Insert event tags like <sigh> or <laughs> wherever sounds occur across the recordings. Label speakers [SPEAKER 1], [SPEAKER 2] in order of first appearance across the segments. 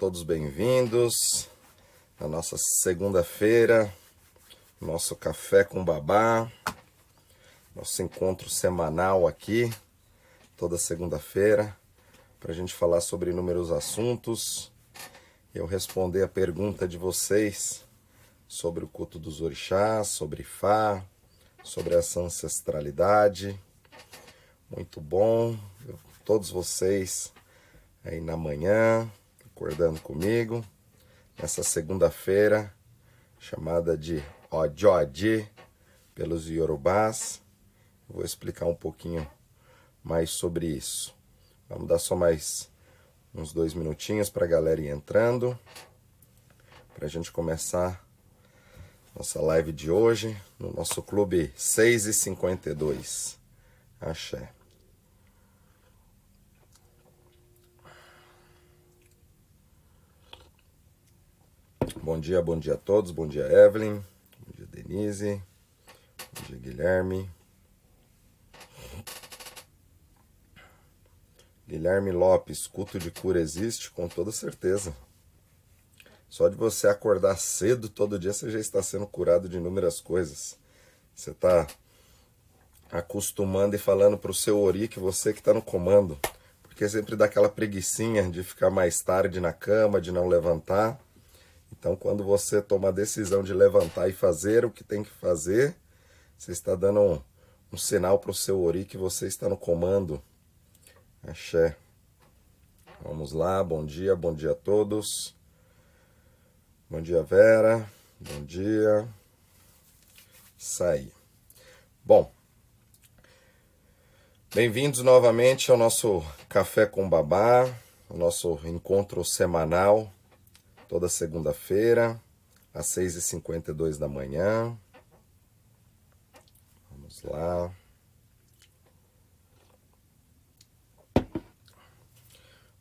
[SPEAKER 1] todos bem-vindos à nossa segunda-feira, nosso café com babá, nosso encontro semanal aqui, toda segunda-feira, para a gente falar sobre inúmeros assuntos. Eu responder a pergunta de vocês sobre o culto dos orixás, sobre Fá, sobre essa ancestralidade. Muito bom, todos vocês aí na manhã, acordando comigo, nessa segunda-feira, chamada de Ojodi pelos Yorubás. Vou explicar um pouquinho mais sobre isso. Vamos dar só mais uns dois minutinhos para a galera ir entrando, para a gente começar nossa live de hoje no nosso clube 6 e 52. Axé. Bom dia, bom dia a todos. Bom dia, Evelyn. Bom dia, Denise. Bom dia, Guilherme. Guilherme Lopes, culto de cura existe? Com toda certeza. Só de você acordar cedo todo dia, você já está sendo curado de inúmeras coisas. Você está acostumando e falando para o seu Ori que você que está no comando. Porque sempre dá aquela preguiçinha de ficar mais tarde na cama, de não levantar. Então, quando você toma a decisão de levantar e fazer o que tem que fazer, você está dando um, um sinal para o seu Ori que você está no comando. Axé. Vamos lá, bom dia, bom dia a todos. Bom dia, Vera. Bom dia. Saí. Bom, bem-vindos novamente ao nosso Café com Babá, o nosso encontro semanal toda segunda-feira, às 6h52 da manhã. Vamos lá.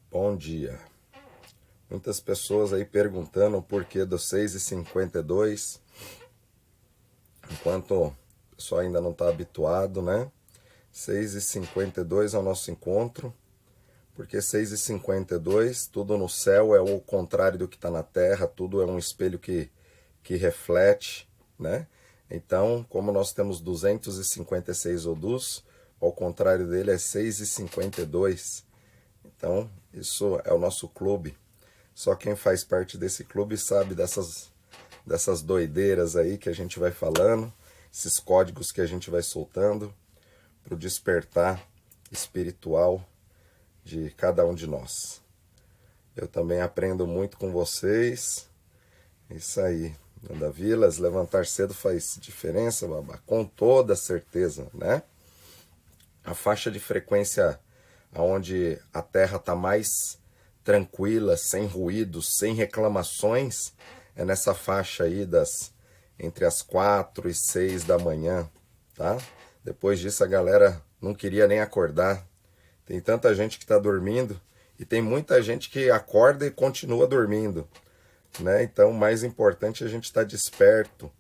[SPEAKER 1] Bom dia. Muitas pessoas aí perguntando o porquê do 6h52. Enquanto o pessoal ainda não está habituado, né? 6h52 é o nosso encontro porque 6,52, tudo no céu é o contrário do que está na terra, tudo é um espelho que, que reflete, né? Então, como nós temos 256 odus, ao contrário dele é 6,52. Então, isso é o nosso clube. Só quem faz parte desse clube sabe dessas, dessas doideiras aí que a gente vai falando, esses códigos que a gente vai soltando para o despertar espiritual de cada um de nós. Eu também aprendo muito com vocês. Isso aí. Nanda Vilas, levantar cedo faz diferença, babá? Com toda certeza, né? A faixa de frequência onde a Terra está mais tranquila, sem ruídos, sem reclamações, é nessa faixa aí das entre as quatro e seis da manhã, tá? Depois disso a galera não queria nem acordar, tem tanta gente que está dormindo e tem muita gente que acorda e continua dormindo, né? Então, o mais importante é a gente estar tá desperto,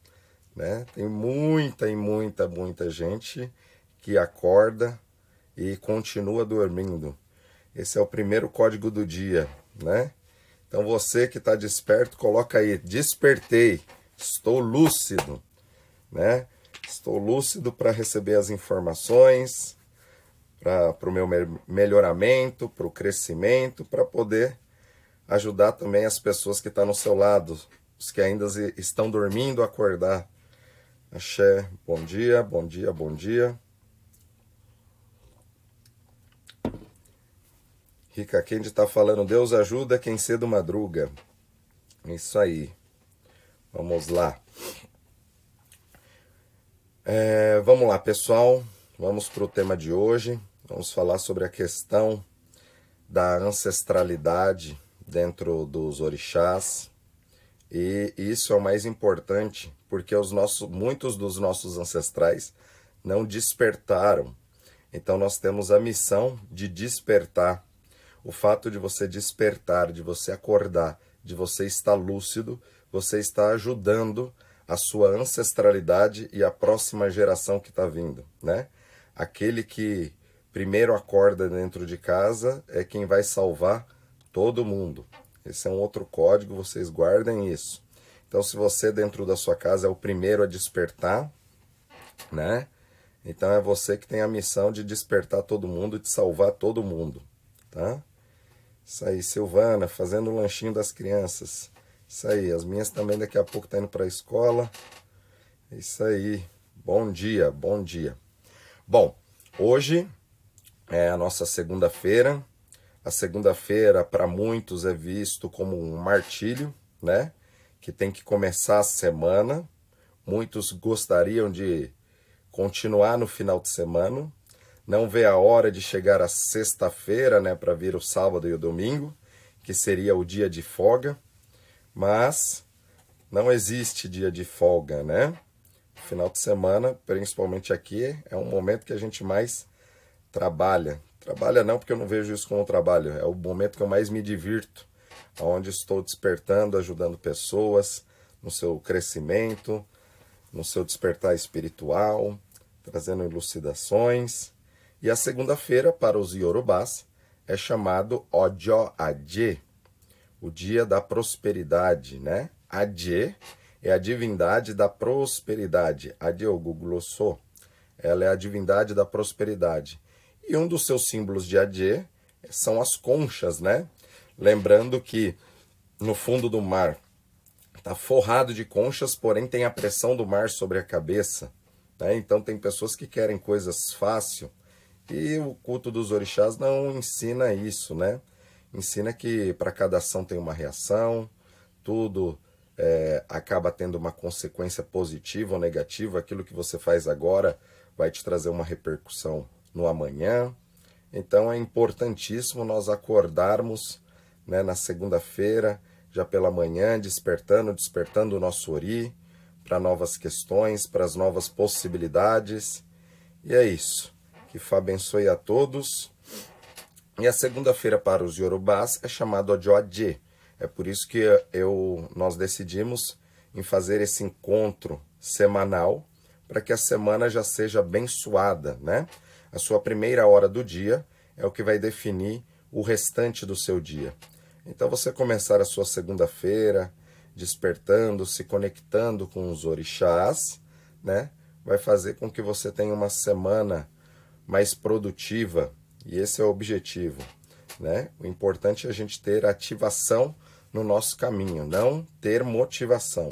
[SPEAKER 1] né? Tem muita e muita, muita gente que acorda e continua dormindo. Esse é o primeiro código do dia, né? Então, você que está desperto, coloca aí, despertei, estou lúcido, né? Estou lúcido para receber as informações, para o meu melhoramento, para o crescimento, para poder ajudar também as pessoas que estão tá no seu lado, os que ainda estão dormindo, acordar. Axé, bom dia, bom dia, bom dia. Rica Kendi está falando, Deus ajuda quem cedo madruga. Isso aí. Vamos lá. É, vamos lá, pessoal. Vamos para o tema de hoje. Vamos falar sobre a questão da ancestralidade dentro dos orixás. E isso é o mais importante, porque os nossos, muitos dos nossos ancestrais não despertaram. Então nós temos a missão de despertar. O fato de você despertar, de você acordar, de você estar lúcido, você está ajudando a sua ancestralidade e a próxima geração que está vindo, né? Aquele que primeiro acorda dentro de casa é quem vai salvar todo mundo. Esse é um outro código, vocês guardem isso. Então, se você dentro da sua casa é o primeiro a despertar, né? Então é você que tem a missão de despertar todo mundo, de salvar todo mundo, tá? Isso aí, Silvana, fazendo o lanchinho das crianças. Isso aí, as minhas também daqui a pouco tá indo para a escola. Isso aí. Bom dia, bom dia. Bom, hoje é a nossa segunda-feira. A segunda-feira, para muitos, é visto como um martírio, né? Que tem que começar a semana. Muitos gostariam de continuar no final de semana, não vê a hora de chegar a sexta-feira, né, para vir o sábado e o domingo, que seria o dia de folga, mas não existe dia de folga, né? Final de semana, principalmente aqui, é um momento que a gente mais trabalha. Trabalha não porque eu não vejo isso como trabalho, é o momento que eu mais me divirto, onde estou despertando, ajudando pessoas no seu crescimento, no seu despertar espiritual, trazendo elucidações. E a segunda-feira, para os Yorubás, é chamado Ojo Adje, o dia da prosperidade, né? Adje é a divindade da prosperidade, Adyeogugloso. Ela é a divindade da prosperidade. E um dos seus símbolos de Adje são as conchas, né? Lembrando que no fundo do mar está forrado de conchas, porém tem a pressão do mar sobre a cabeça. Né? Então tem pessoas que querem coisas fácil e o culto dos orixás não ensina isso, né? Ensina que para cada ação tem uma reação, tudo é, acaba tendo uma consequência positiva ou negativa. Aquilo que você faz agora vai te trazer uma repercussão no amanhã. Então é importantíssimo nós acordarmos né, na segunda-feira, já pela manhã, despertando, despertando o nosso ori, para novas questões, para as novas possibilidades. E é isso. Que Fá abençoe a todos. E a segunda-feira para os Yorubás é chamado Ojoadje. É por isso que eu, nós decidimos em fazer esse encontro semanal para que a semana já seja abençoada, né? A sua primeira hora do dia é o que vai definir o restante do seu dia. Então você começar a sua segunda-feira despertando, se conectando com os orixás, né? Vai fazer com que você tenha uma semana mais produtiva, e esse é o objetivo, né? O importante é a gente ter ativação no nosso caminho, não ter motivação.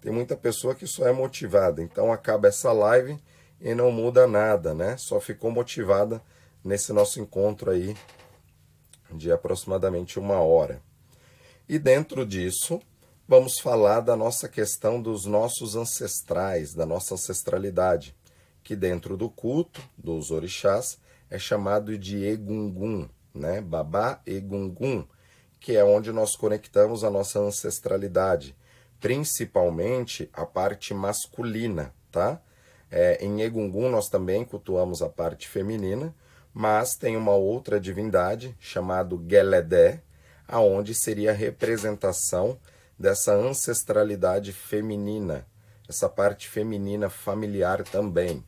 [SPEAKER 1] Tem muita pessoa que só é motivada, então acaba essa live e não muda nada, né? Só ficou motivada nesse nosso encontro aí de aproximadamente uma hora. E dentro disso, vamos falar da nossa questão dos nossos ancestrais, da nossa ancestralidade, que dentro do culto dos orixás é chamado de Egungun, né? Babá Egungun, que é onde nós conectamos a nossa ancestralidade, principalmente a parte masculina, tá? É, em Egungun nós também cultuamos a parte feminina, mas tem uma outra divindade chamado Geledé, aonde seria a representação dessa ancestralidade feminina, essa parte feminina familiar também.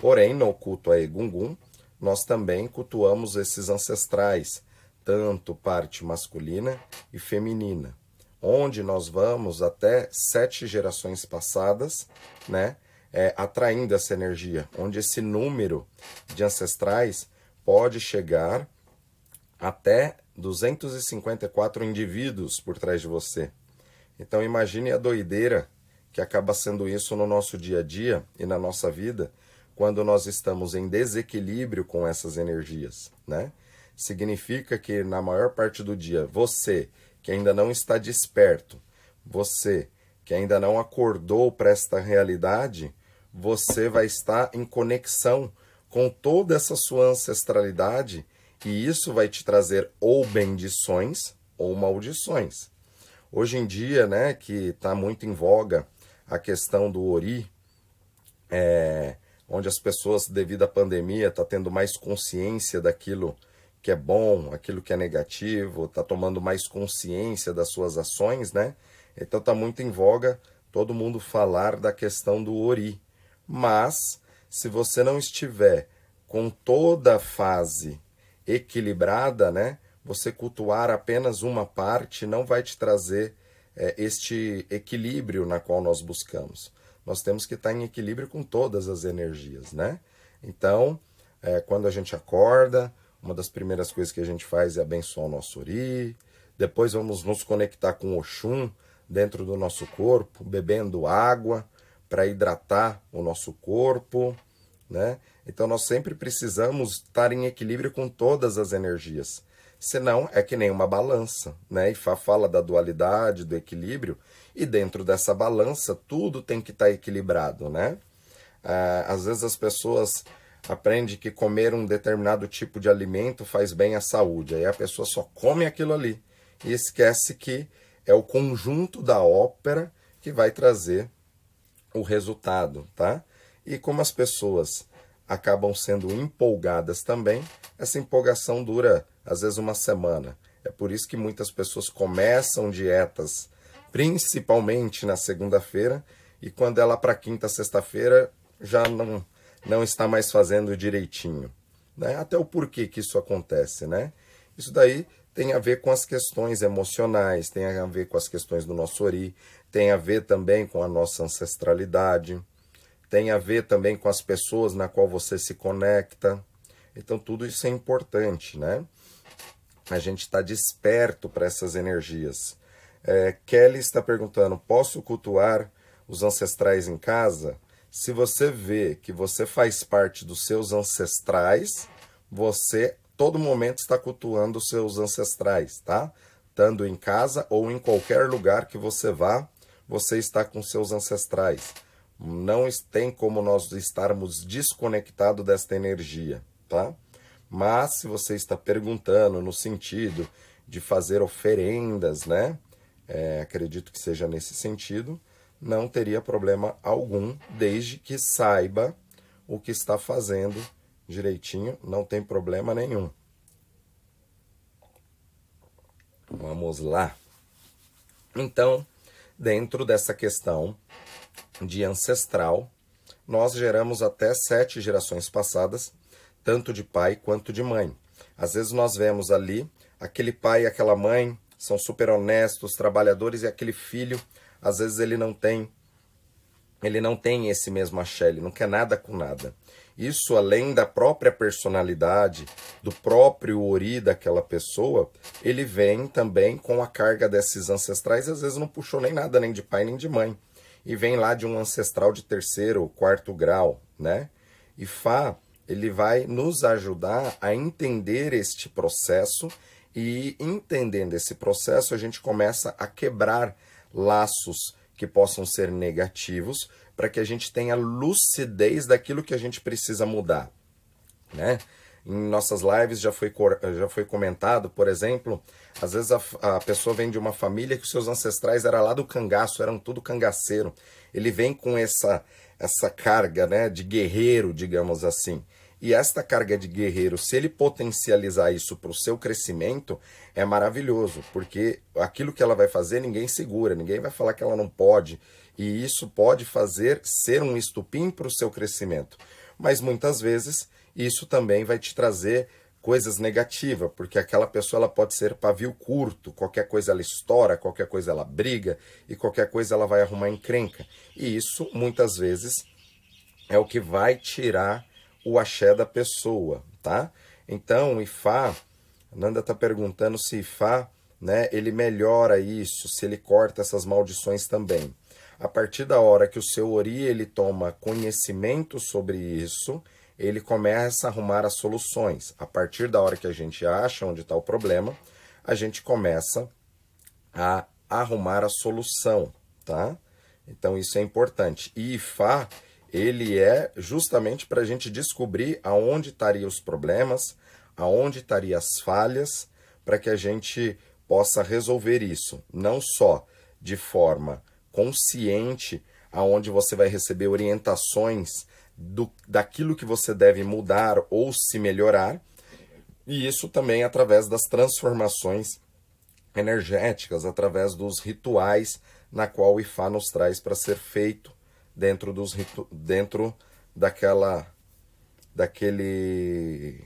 [SPEAKER 1] Porém, no culto a Egungun, nós também cultuamos esses ancestrais, tanto parte masculina e feminina, onde nós vamos até sete gerações passadas, né, é, atraindo essa energia, onde esse número de ancestrais pode chegar até 254 indivíduos por trás de você. Então imagine a doideira que acaba sendo isso no nosso dia a dia e na nossa vida quando nós estamos em desequilíbrio com essas energias, né? Significa que na maior parte do dia, você que ainda não está desperto, você que ainda não acordou para esta realidade, você vai estar em conexão com toda essa sua ancestralidade e isso vai te trazer ou bendições ou maldições. Hoje em dia, né, que está muito em voga a questão do Ori, é, onde as pessoas, devido à pandemia, estão tá tendo mais consciência daquilo que é bom, aquilo que é negativo, está tomando mais consciência das suas ações, né? Então está muito em voga todo mundo falar da questão do Ori. Mas, se você não estiver com toda a fase equilibrada, né? você cultuar apenas uma parte não vai te trazer é, este equilíbrio na qual nós buscamos. Nós temos que estar em equilíbrio com todas as energias, né? Então, é, quando a gente acorda, uma das primeiras coisas que a gente faz é abençoar o nosso ori. Depois vamos nos conectar com o Oxum dentro do nosso corpo, bebendo água para hidratar o nosso corpo, né? Então nós sempre precisamos estar em equilíbrio com todas as energias. Senão é que nem uma balança, né? Ifá fala da dualidade, do equilíbrio, e dentro dessa balança tudo tem que estar equilibrado, né? Ah, às vezes as pessoas aprendem que comer um determinado tipo de alimento faz bem à saúde, aí a pessoa só come aquilo ali e esquece que é o conjunto da ópera que vai trazer o resultado, tá? E como as pessoas acabam sendo empolgadas também, essa empolgação dura às vezes uma semana. É por isso que muitas pessoas começam dietas, principalmente na segunda-feira, e quando ela para quinta, sexta-feira já não não está mais fazendo direitinho, né? Até o porquê que isso acontece, né? Isso daí tem a ver com as questões emocionais, tem a ver com as questões do nosso ori, tem a ver também com a nossa ancestralidade, tem a ver também com as pessoas na qual você se conecta. Então tudo isso é importante, né? A gente está desperto para essas energias. É, Kelly está perguntando: posso cultuar os ancestrais em casa? Se você vê que você faz parte dos seus ancestrais, você todo momento está cultuando os seus ancestrais, tá? Estando em casa ou em qualquer lugar que você vá, você está com seus ancestrais. Não tem como nós estarmos desconectados desta energia, tá? Mas se você está perguntando no sentido de fazer oferendas, né? É, acredito que seja nesse sentido, não teria problema algum, desde que saiba o que está fazendo direitinho, não tem problema nenhum. Vamos lá. Então, dentro dessa questão de ancestral, nós geramos até sete gerações passadas, tanto de pai quanto de mãe. Às vezes nós vemos ali aquele pai e aquela mãe são super honestos, trabalhadores e aquele filho, às vezes ele não tem ele não tem esse mesmo axé, ele não quer nada com nada. Isso, além da própria personalidade, do próprio ori daquela pessoa, ele vem também com a carga desses ancestrais, às vezes não puxou nem nada, nem de pai nem de mãe. E vem lá de um ancestral de terceiro ou quarto grau, né? E Fá, ele vai nos ajudar a entender este processo e entendendo esse processo, a gente começa a quebrar laços que possam ser negativos, para que a gente tenha lucidez daquilo que a gente precisa mudar, né? Em nossas lives já foi, já foi comentado, por exemplo, às vezes a, a pessoa vem de uma família que seus ancestrais eram lá do cangaço, eram tudo cangaceiro. Ele vem com essa, essa carga né, de guerreiro, digamos assim. E esta carga de guerreiro, se ele potencializar isso para o seu crescimento, é maravilhoso, porque aquilo que ela vai fazer ninguém segura, ninguém vai falar que ela não pode, e isso pode fazer ser um estupim para o seu crescimento. Mas muitas vezes isso também vai te trazer coisas negativas, porque aquela pessoa ela pode ser pavio curto, qualquer coisa ela estoura, qualquer coisa ela briga e qualquer coisa ela vai arrumar encrenca. E isso muitas vezes é o que vai tirar o axé da pessoa, tá? Então, Ifá, Nanda está perguntando se Ifá, né, ele melhora isso, se ele corta essas maldições também. A partir da hora que o seu Ori ele toma conhecimento sobre isso, ele começa a arrumar as soluções. A partir da hora que a gente acha onde está o problema, a gente começa a arrumar a solução, tá? Então isso é importante. E Ifá, ele é justamente para a gente descobrir aonde estariam os problemas, aonde estariam as falhas, para que a gente possa resolver isso, não só de forma consciente, aonde você vai receber orientações do, daquilo que você deve mudar ou se melhorar, e isso também através das transformações energéticas, através dos rituais na qual o Ifá nos traz para ser feito dentro dos dentro daquela daquele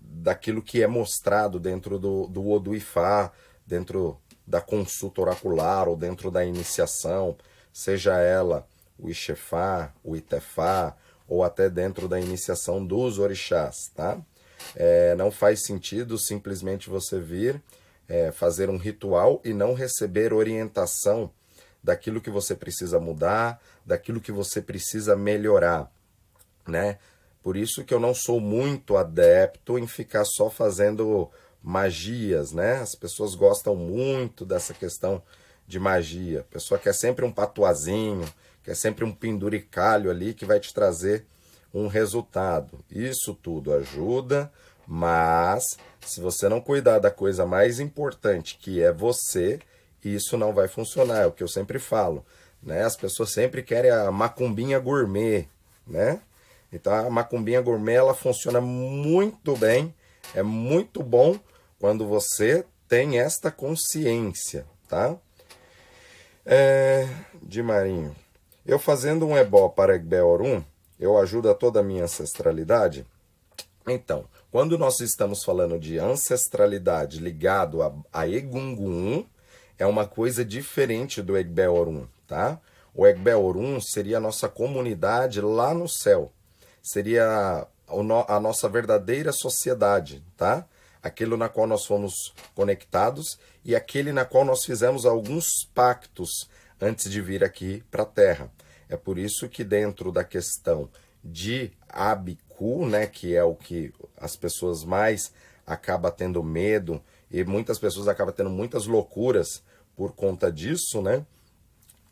[SPEAKER 1] daquilo que é mostrado dentro do, do Oduifá, dentro da consulta oracular ou dentro da iniciação, seja ela o Ixefá, o Itefá, ou até dentro da iniciação dos orixás, tá? É, não faz sentido simplesmente você vir é, fazer um ritual e não receber orientação daquilo que você precisa mudar, daquilo que você precisa melhorar, né? Por isso que eu não sou muito adepto em ficar só fazendo magias, né? As pessoas gostam muito dessa questão de magia. A pessoa quer sempre um patuazinho, quer sempre um penduricalho ali que vai te trazer um resultado. Isso tudo ajuda, mas se você não cuidar da coisa mais importante, que é você, isso não vai funcionar. É o que eu sempre falo, né? As pessoas sempre querem a macumbinha gourmet, né? Então a macumbinha gourmet ela funciona muito bem, é muito bom quando você tem esta consciência, tá? É, de Marinho. Eu fazendo um ebó para Egbeorum, eu ajudo a toda a minha ancestralidade? Então, quando nós estamos falando de ancestralidade ligado a, a Egungun, é uma coisa diferente do Egbeorum, tá? O Egbeorum seria a nossa comunidade lá no céu seria a nossa verdadeira sociedade, tá? Aquilo na qual nós fomos conectados e aquele na qual nós fizemos alguns pactos antes de vir aqui para a Terra. É por isso que dentro da questão de Abiku, né, que é o que as pessoas mais acabam tendo medo e muitas pessoas acabam tendo muitas loucuras por conta disso, né?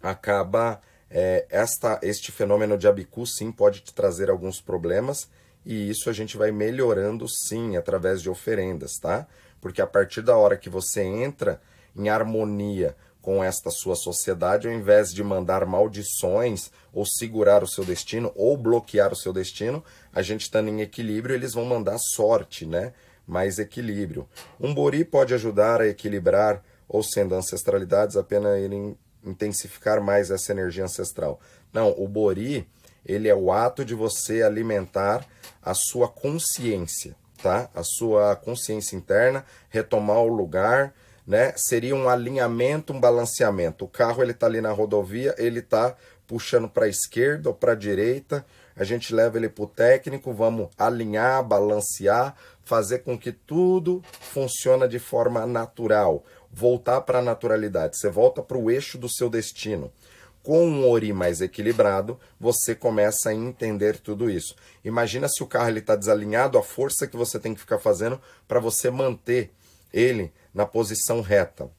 [SPEAKER 1] Acaba é, esta, este fenômeno de abicu sim pode te trazer alguns problemas e isso a gente vai melhorando sim através de oferendas, tá? Porque a partir da hora que você entra em harmonia com esta sua sociedade, ao invés de mandar maldições ou segurar o seu destino ou bloquear o seu destino, a gente estando em equilíbrio, eles vão mandar sorte, né? Mais equilíbrio. Um bori pode ajudar a equilibrar ou sendo ancestralidades apenas irem intensificar mais essa energia ancestral. Não, o Bori, ele é o ato de você alimentar a sua consciência, tá? A sua consciência interna, retomar o lugar, né? Seria um alinhamento, um balanceamento. O carro ele tá ali na rodovia, ele tá puxando para a esquerda ou para a direita. A gente leva ele para o técnico, vamos alinhar, balancear, fazer com que tudo funcione de forma natural voltar para a naturalidade, você volta para o eixo do seu destino. Com um ori mais equilibrado, você começa a entender tudo isso. Imagina se o carro está desalinhado, a força que você tem que ficar fazendo para você manter ele na posição reta.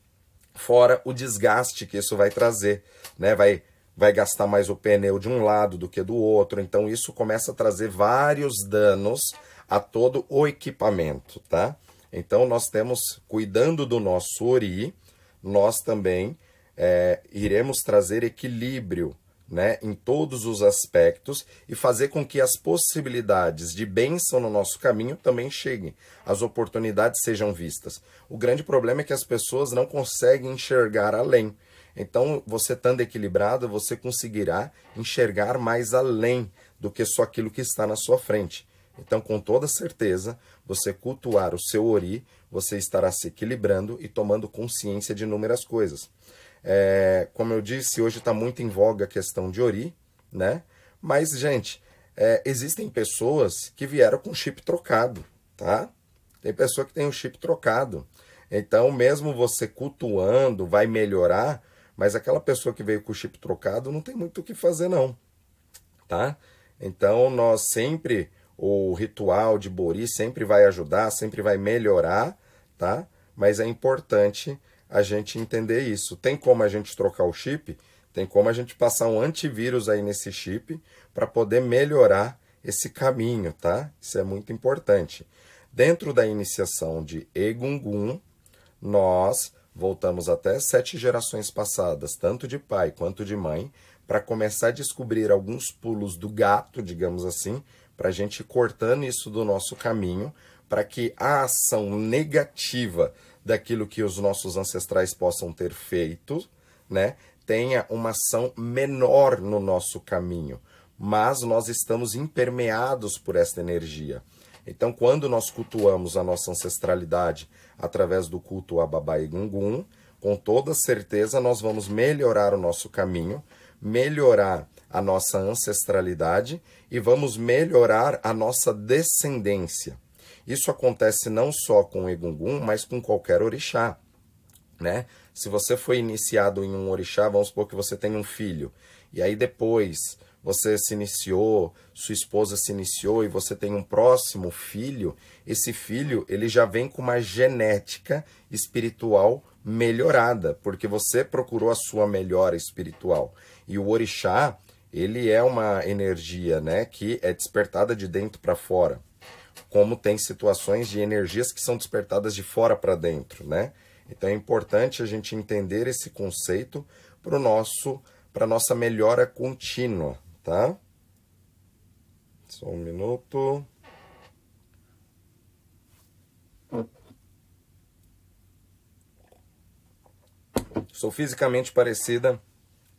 [SPEAKER 1] Fora o desgaste que isso vai trazer, né? Vai vai gastar mais o pneu de um lado do que do outro. Então isso começa a trazer vários danos a todo o equipamento, tá? Então, nós temos, cuidando do nosso ori, nós também é, iremos trazer equilíbrio né, em todos os aspectos e fazer com que as possibilidades de bênção no nosso caminho também cheguem, as oportunidades sejam vistas. O grande problema é que as pessoas não conseguem enxergar além. Então, você estando equilibrado, você conseguirá enxergar mais além do que só aquilo que está na sua frente. Então, com toda certeza, você cultuar o seu ori, você estará se equilibrando e tomando consciência de inúmeras coisas. É, como eu disse, hoje está muito em voga a questão de ori, né? Mas, gente, é, existem pessoas que vieram com chip trocado, tá? Tem pessoa que tem o chip trocado. Então, mesmo você cultuando, vai melhorar, mas aquela pessoa que veio com o chip trocado não tem muito o que fazer, não, tá? Então, nós sempre o ritual de Bori sempre vai ajudar, sempre vai melhorar, tá? Mas é importante a gente entender isso. Tem como a gente trocar o chip? Tem como a gente passar um antivírus aí nesse chip para poder melhorar esse caminho, tá? Isso é muito importante. Dentro da iniciação de Egungun, nós voltamos até sete gerações passadas, tanto de pai quanto de mãe, para começar a descobrir alguns pulos do gato, digamos assim, para a gente ir cortando isso do nosso caminho, para que a ação negativa daquilo que os nossos ancestrais possam ter feito, né, tenha uma ação menor no nosso caminho. Mas nós estamos impermeados por esta energia. Então, quando nós cultuamos a nossa ancestralidade através do culto a Babá Gungun, com toda certeza nós vamos melhorar o nosso caminho, melhorar a nossa ancestralidade e vamos melhorar a nossa descendência. Isso acontece não só com o Egungun, mas com qualquer orixá, né? Se você foi iniciado em um orixá, vamos supor que você tem um filho, e aí depois você se iniciou, sua esposa se iniciou e você tem um próximo filho, esse filho ele já vem com uma genética espiritual melhorada, porque você procurou a sua melhora espiritual. E o orixá, ele é uma energia, né, que é despertada de dentro para fora. Como tem situações de energias que são despertadas de fora para dentro, né? Então é importante a gente entender esse conceito para nosso para nossa melhora contínua, tá? Só um minuto. Sou fisicamente parecida.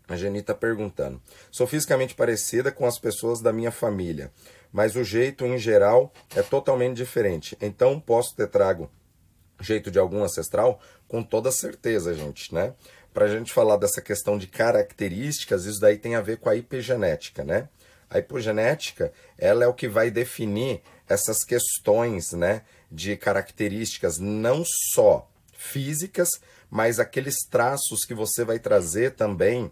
[SPEAKER 1] A Geni está perguntando. Sou fisicamente parecida com as pessoas da minha família, mas o jeito em geral é totalmente diferente. Então posso ter trago jeito de algum ancestral? Com toda certeza, gente, né? Para a gente falar dessa questão de características, isso daí tem a ver com a hipogenética, né? A hipogenética, ela é o que vai definir essas questões, né, de características não só físicas, mas aqueles traços que você vai trazer também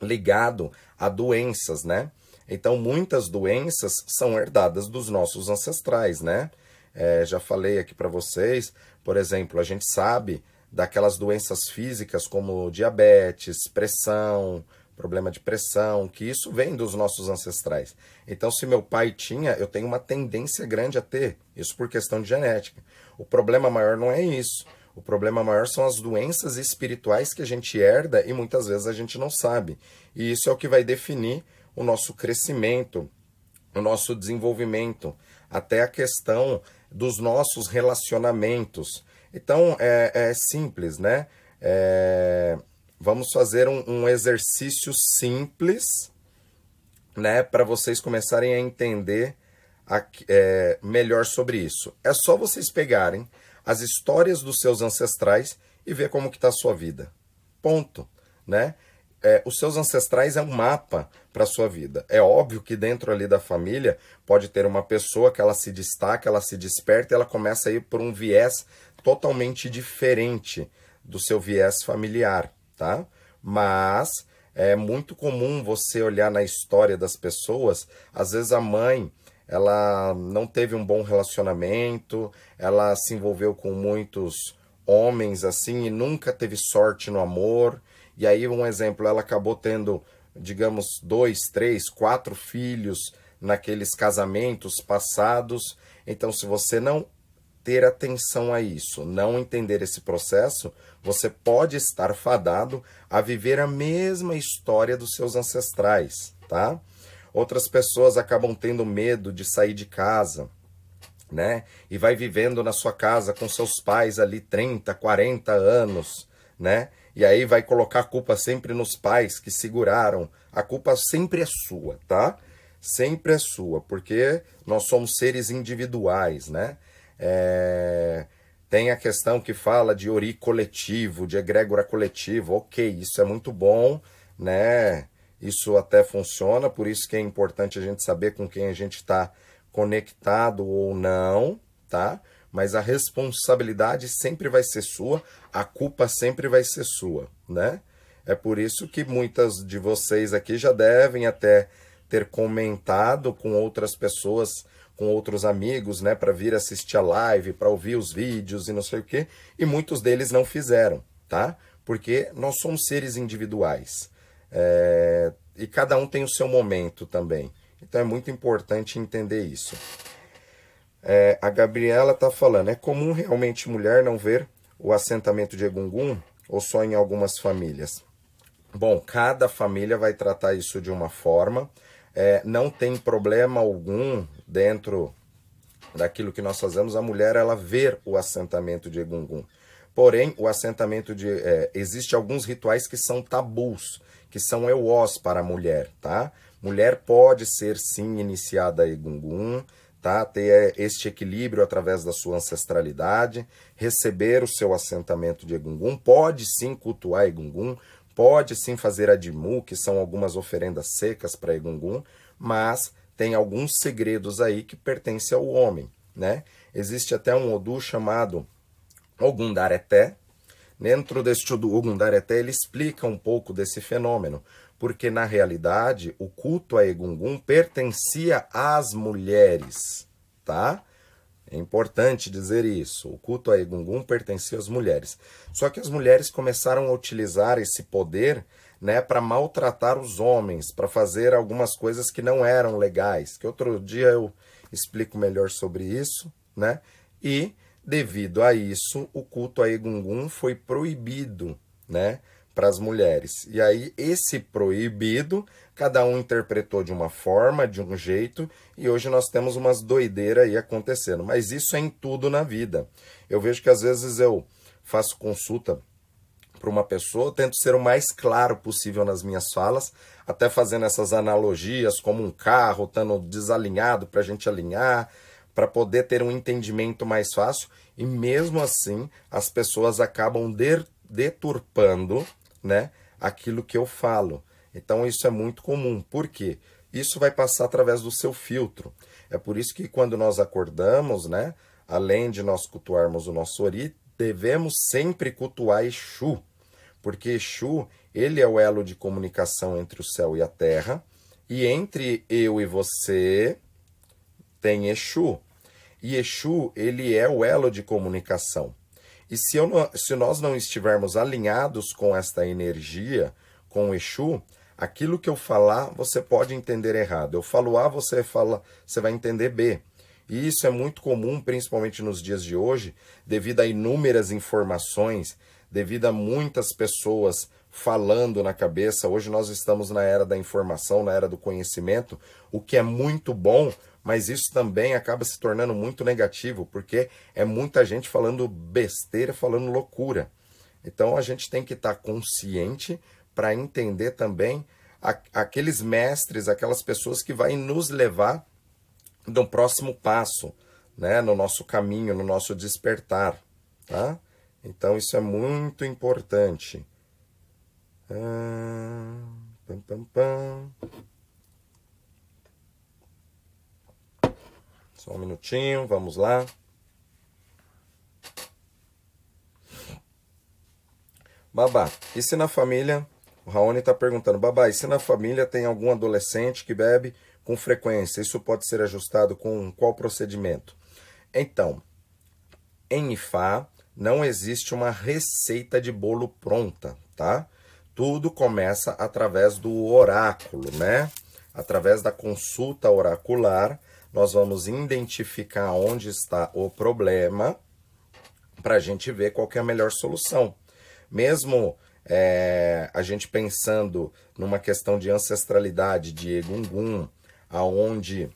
[SPEAKER 1] ligado a doenças, né? Então, muitas doenças são herdadas dos nossos ancestrais, né? É, já falei aqui para vocês, por exemplo, a gente sabe daquelas doenças físicas como diabetes, pressão, problema de pressão, que isso vem dos nossos ancestrais. Então, se meu pai tinha, eu tenho uma tendência grande a ter, isso por questão de genética. O problema maior não é isso. O problema maior são as doenças espirituais que a gente herda e muitas vezes a gente não sabe. E isso é o que vai definir o nosso crescimento, o nosso desenvolvimento, até a questão dos nossos relacionamentos. Então é, é simples, né? É, vamos fazer um, um, exercício simples, né, para vocês começarem a entender a, é, melhor sobre isso. É só vocês pegarem as histórias dos seus ancestrais e ver como que está a sua vida. Ponto, né? É, os seus ancestrais é um mapa para sua vida. É óbvio que dentro ali da família pode ter uma pessoa que ela se destaca, ela se desperta ela começa a ir por um viés totalmente diferente do seu viés familiar, tá? Mas é muito comum você olhar na história das pessoas, às vezes a mãe ela não teve um bom relacionamento, ela se envolveu com muitos homens assim e nunca teve sorte no amor. E aí, um exemplo, ela acabou tendo, digamos, dois, três, quatro filhos naqueles casamentos passados. Então, se você não ter atenção a isso, não entender esse processo, você pode estar fadado a viver a mesma história dos seus ancestrais, tá? Outras pessoas acabam tendo medo de sair de casa, né? E vai vivendo na sua casa com seus pais ali 30, 40 anos, né? E aí vai colocar a culpa sempre nos pais que seguraram. A culpa sempre é sua, tá? Sempre é sua, porque nós somos seres individuais, né? É... Tem a questão que fala de ori coletivo, de egrégora coletivo. Ok, isso é muito bom, né? Isso até funciona, por isso que é importante a gente saber com quem a gente está conectado ou não, tá? Mas a responsabilidade sempre vai ser sua, a culpa sempre vai ser sua, né? É por isso que muitas de vocês aqui já devem até ter comentado com outras pessoas com outros amigos, né, para vir assistir a live, para ouvir os vídeos e não sei o quê, e muitos deles não fizeram, tá? Porque nós somos seres individuais é, e cada um tem o seu momento também. Então é muito importante entender isso. É, a Gabriela está falando: é comum realmente mulher não ver o assentamento de Egungun ou só em algumas famílias? Bom, cada família vai tratar isso de uma forma. É, não tem problema algum dentro daquilo que nós fazemos, a mulher ela ver o assentamento de Egungun. Porém, o assentamento de. É, existe alguns rituais que são tabus, que são euós para a mulher, tá? Mulher pode ser sim iniciada a Egungun, tá? Ter este equilíbrio através da sua ancestralidade, receber o seu assentamento de Egungun, pode sim cultuar Egungun, pode sim fazer Adimu, que são algumas oferendas secas para Egungun, mas tem alguns segredos aí que pertencem ao homem, né? Existe até um Odu chamado Ogundareté. Dentro deste Ogundareté ele explica um pouco desse fenômeno, porque na realidade o culto a Egungun pertencia às mulheres, tá? É importante dizer isso. O culto a Egungun pertencia às mulheres. Só que as mulheres começaram a utilizar esse poder, né, para maltratar os homens, para fazer algumas coisas que não eram legais. Que outro dia eu explico melhor sobre isso, né? E devido a isso, o culto a Egungun foi proibido, né? Para as mulheres. E aí, esse proibido, cada um interpretou de uma forma, de um jeito, e hoje nós temos umas doideiras aí acontecendo. Mas isso é em tudo na vida. Eu vejo que às vezes eu faço consulta para uma pessoa, tento ser o mais claro possível nas minhas falas, até fazendo essas analogias, como um carro estando desalinhado para a gente alinhar, para poder ter um entendimento mais fácil, e mesmo assim as pessoas acabam deturpando né, aquilo que eu falo. Então isso é muito comum. Por quê? Isso vai passar através do seu filtro. É por isso que quando nós acordamos, né, além de nós cultuarmos o nosso ori, devemos sempre cultuar Exu, porque Exu, ele é o elo de comunicação entre o céu e a terra, e entre eu e você tem Exu. E Exu, ele é o elo de comunicação. E se, não, se nós não estivermos alinhados com esta energia, com o Exu, aquilo que eu falar você pode entender errado. Eu falo A, você fala, você vai entender B. E isso é muito comum, principalmente nos dias de hoje, devido a inúmeras informações, devido a muitas pessoas falando na cabeça. Hoje nós estamos na era da informação, na era do conhecimento, o que é muito bom, mas isso também acaba se tornando muito negativo, porque é muita gente falando besteira, falando loucura. Então a gente tem que estar consciente para entender também a, aqueles mestres, aquelas pessoas que vão nos levar no próximo passo, né, no nosso caminho, no nosso despertar, tá? Então isso é muito importante. Pam, pam, pam. Só um minutinho, vamos lá. Babá, e se na família, o Raoni está perguntando, Babá, e se na família tem algum adolescente que bebe com frequência, isso pode ser ajustado com qual procedimento? Então, em Ifá não existe uma receita de bolo pronta, tá? Tudo começa através do oráculo, né? Através da consulta oracular, nós vamos identificar onde está o problema para a gente ver qual é a melhor solução. Mesmo é, a gente pensando numa questão de ancestralidade de Egungun, aonde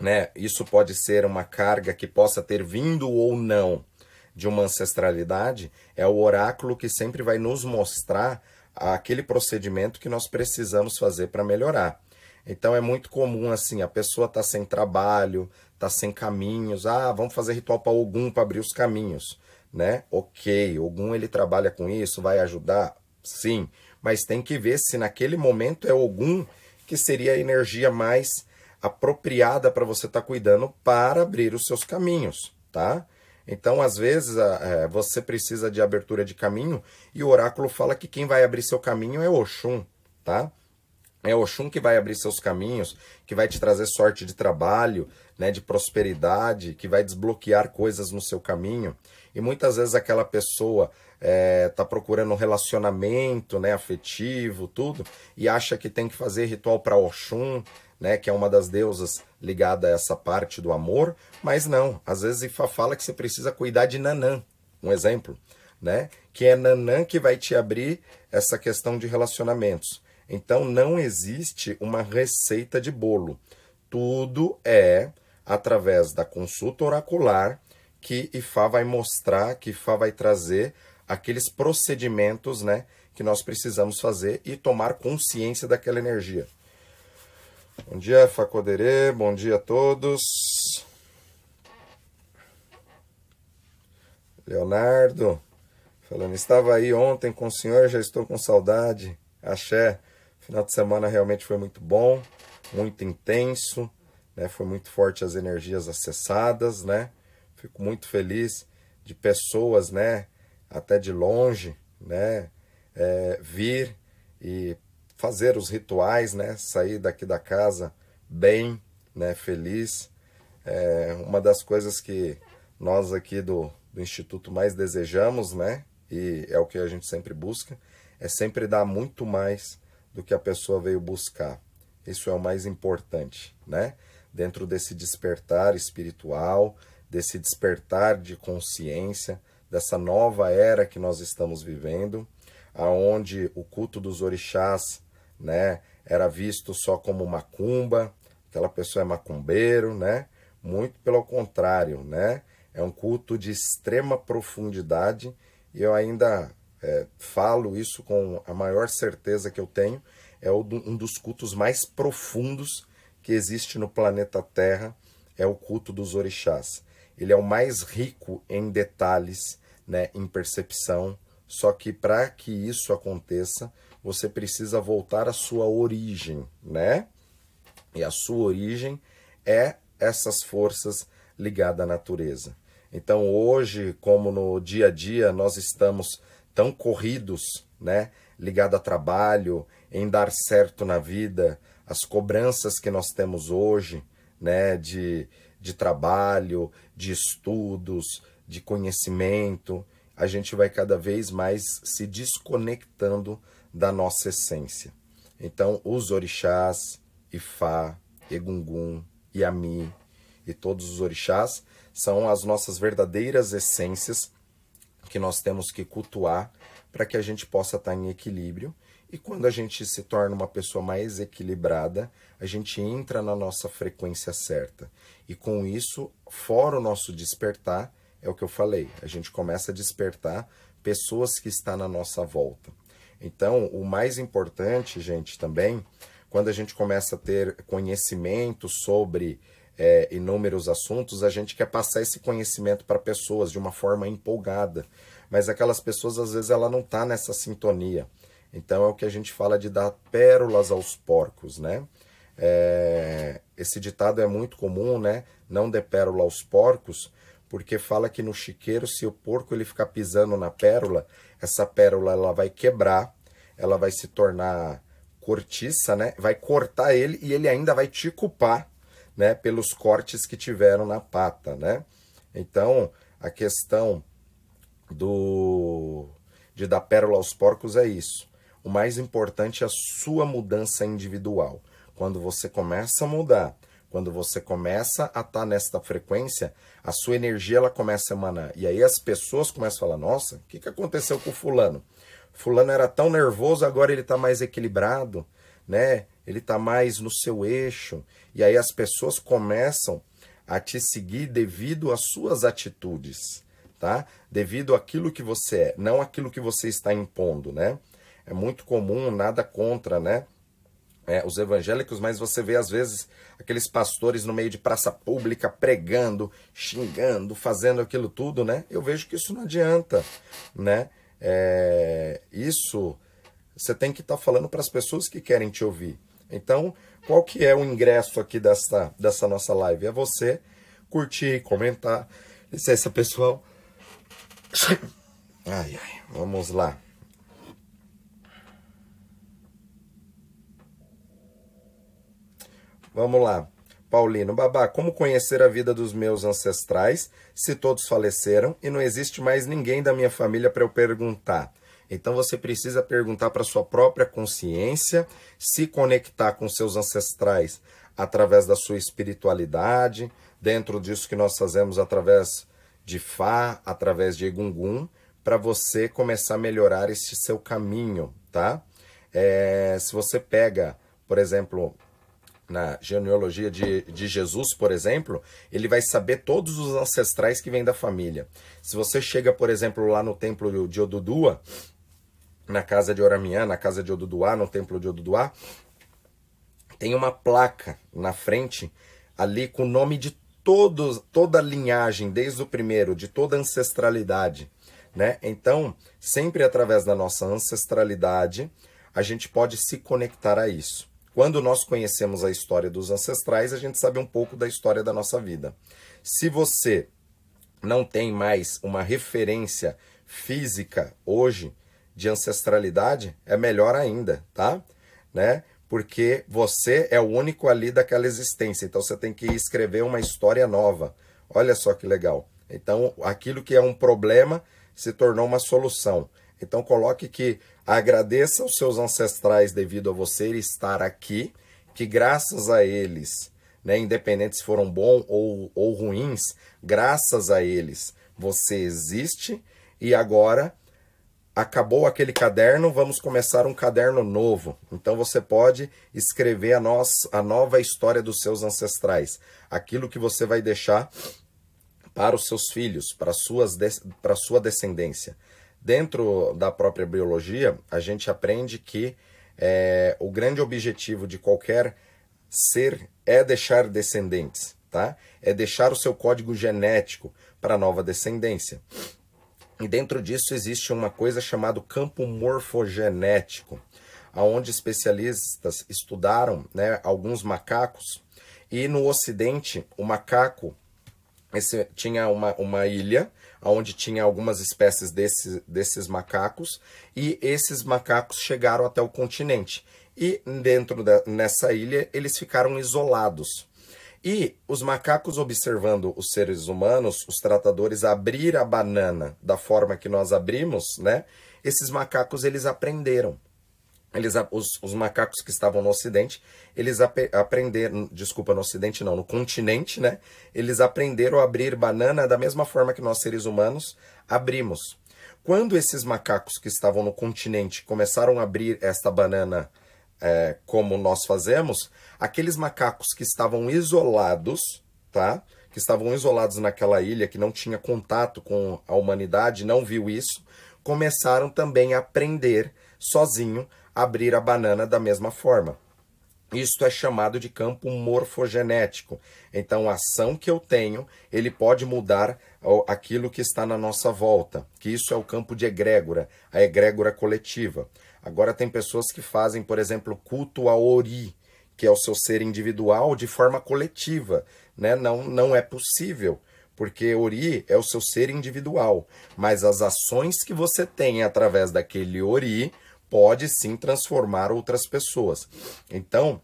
[SPEAKER 1] né, isso pode ser uma carga que possa ter vindo ou não de uma ancestralidade, é o oráculo que sempre vai nos mostrar aquele procedimento que nós precisamos fazer para melhorar. Então é muito comum assim, a pessoa tá sem trabalho, tá sem caminhos. Ah, vamos fazer ritual para Ogum para abrir os caminhos, né? OK, Ogum ele trabalha com isso, vai ajudar? Sim, mas tem que ver se naquele momento é Ogum que seria a energia mais apropriada para você estar tá cuidando para abrir os seus caminhos, tá? Então, às vezes, é, você precisa de abertura de caminho e o oráculo fala que quem vai abrir seu caminho é Oxum, tá? É Oxum que vai abrir seus caminhos, que vai te trazer sorte de trabalho, né, de prosperidade, que vai desbloquear coisas no seu caminho. E muitas vezes aquela pessoa está é, procurando um relacionamento né, afetivo, tudo, e acha que tem que fazer ritual para Oxum, né, que é uma das deusas ligada a essa parte do amor, mas não. Às vezes Ifá fala que você precisa cuidar de Nanã, um exemplo, né? Que é Nanã que vai te abrir essa questão de relacionamentos. Então não existe uma receita de bolo. Tudo é através da consulta oracular que Ifá vai mostrar, que Ifá vai trazer aqueles procedimentos, né, que nós precisamos fazer e tomar consciência daquela energia. Bom dia, Facoderê, bom dia a todos. Leonardo, falando, estava aí ontem com o senhor, já estou com saudade. Axé, final de semana realmente foi muito bom, muito intenso, né? Foi muito forte as energias acessadas, né? Fico muito feliz de pessoas, né? Até de longe, né? É, vir e fazer os rituais, né? Sair daqui da casa bem, né? Feliz. É uma das coisas que nós aqui do, do Instituto mais desejamos, né? E é o que a gente sempre busca, é sempre dar muito mais do que a pessoa veio buscar. Isso é o mais importante, né? Dentro desse despertar espiritual, desse despertar de consciência, dessa nova era que nós estamos vivendo, aonde o culto dos orixás, né, era visto só como macumba, aquela pessoa é macumbeiro, né? Muito pelo contrário, né? É um culto de extrema profundidade e eu ainda é, falo isso com a maior certeza que eu tenho. É um dos cultos mais profundos que existe no planeta Terra, é o culto dos orixás. Ele é o mais rico em detalhes, né, em percepção. Só que para que isso aconteça, você precisa voltar à sua origem, né? E a sua origem é essas forças ligadas à natureza. Então hoje, como no dia a dia nós estamos tão corridos, né, ligado a trabalho, em dar certo na vida, as cobranças que nós temos hoje, né, de, de trabalho, de estudos, de conhecimento, a gente vai cada vez mais se desconectando da nossa essência. Então, os orixás, Ifá, Egungun, Yami e todos os orixás são as nossas verdadeiras essências que nós temos que cultuar para que a gente possa estar em equilíbrio. E quando a gente se torna uma pessoa mais equilibrada, a gente entra na nossa frequência certa. E com isso, fora o nosso despertar, é o que eu falei, a gente começa a despertar pessoas que estão na nossa volta. Então, o mais importante, gente, também, quando a gente começa a ter conhecimento sobre é, inúmeros assuntos, a gente quer passar esse conhecimento para pessoas de uma forma empolgada. Mas aquelas pessoas, às vezes, ela não está nessa sintonia. Então é o que a gente fala de dar pérolas aos porcos, né? É, esse ditado é muito comum, né? Não dê pérola aos porcos, porque fala que no chiqueiro, se o porco ele ficar pisando na pérola, essa pérola ela vai quebrar, ela vai se tornar cortiça, né? Vai cortar ele e ele ainda vai te culpar né, pelos cortes que tiveram na pata, né? Então, a questão do de dar pérola aos porcos é isso. O mais importante é a sua mudança individual. Quando você começa a mudar, quando você começa a estar tá nesta frequência, a sua energia ela começa a emanar. E aí as pessoas começam a falar: nossa, o que, que aconteceu com o fulano? Fulano era tão nervoso, agora ele está mais equilibrado, né? Ele está mais no seu eixo. E aí as pessoas começam a te seguir devido às suas atitudes, tá? Devido àquilo que você é, não aquilo que você está impondo, né? É muito comum, nada contra, né? É, os evangélicos, mas você vê às vezes aqueles pastores no meio de praça pública pregando, xingando, fazendo aquilo tudo, né? Eu vejo que isso não adianta, né? É, isso você tem que estar tá falando para as pessoas que querem te ouvir. Então, qual que é o ingresso aqui dessa, dessa nossa live? É você curtir, comentar. Licença, pessoal. Ai, ai, vamos lá. Vamos lá. Paulino, babá, como conhecer a vida dos meus ancestrais se todos faleceram e não existe mais ninguém da minha família para eu perguntar? Então você precisa perguntar para sua própria consciência, se conectar com seus ancestrais através da sua espiritualidade, dentro disso que nós fazemos através de Fá, através de Egungun, para você começar a melhorar esse seu caminho, tá? É, se você pega, por exemplo, na genealogia de, de Jesus, por exemplo, ele vai saber todos os ancestrais que vêm da família. Se você chega, por exemplo, lá no templo de Odudua, na casa de Oramiã, na casa de Oduduá, no templo de Oduduá, tem uma placa na frente ali com o nome de todos, toda a linhagem, desde o primeiro, de toda a ancestralidade. Né? Então, sempre através da nossa ancestralidade, a gente pode se conectar a isso. Quando nós conhecemos a história dos ancestrais, a gente sabe um pouco da história da nossa vida. Se você não tem mais uma referência física hoje de ancestralidade, é melhor ainda, tá? Né? Porque você é o único ali daquela existência, então você tem que escrever uma história nova. Olha só que legal. Então, aquilo que é um problema se tornou uma solução. Então, coloque que agradeça os seus ancestrais devido a você estar aqui, que graças a eles, né, independente se foram bons ou, ou ruins, graças a eles você existe e agora acabou aquele caderno, vamos começar um caderno novo. Então você pode escrever a, nossa, a nova história dos seus ancestrais, aquilo que você vai deixar para os seus filhos, para, suas, para a sua descendência. Dentro da própria biologia, a gente aprende que é, o grande objetivo de qualquer ser é deixar descendentes, tá? É deixar o seu código genético para nova descendência. E dentro disso existe uma coisa chamada campo morfogenético, aonde especialistas estudaram né, alguns macacos e no Ocidente o macaco esse, tinha uma, uma ilha onde tinha algumas espécies desse, desses macacos e esses macacos chegaram até o continente e dentro da, nessa ilha eles ficaram isolados e os macacos observando os seres humanos, os tratadores abrir a banana da forma que nós abrimos, né? Esses macacos eles aprenderam. Eles, os, os macacos que estavam no Ocidente, eles ap aprenderam, desculpa, no Ocidente não, no continente, né? Eles aprenderam a abrir banana da mesma forma que nós seres humanos abrimos. Quando esses macacos que estavam no continente começaram a abrir esta banana é, como nós fazemos, aqueles macacos que estavam isolados, tá? Que estavam isolados naquela ilha, que não tinha contato com a humanidade, não viu isso, começaram também a aprender sozinho abrir a banana da mesma forma. Isto é chamado de campo morfogenético. Então, a ação que eu tenho, ele pode mudar aquilo que está na nossa volta, que isso é o campo de egrégora, a egrégora coletiva. Agora tem pessoas que fazem, por exemplo, culto a Ori, que é o seu ser individual, de forma coletiva. Né? Não, não é possível, porque Ori é o seu ser individual. Mas as ações que você tem através daquele Ori pode sim transformar outras pessoas. Então,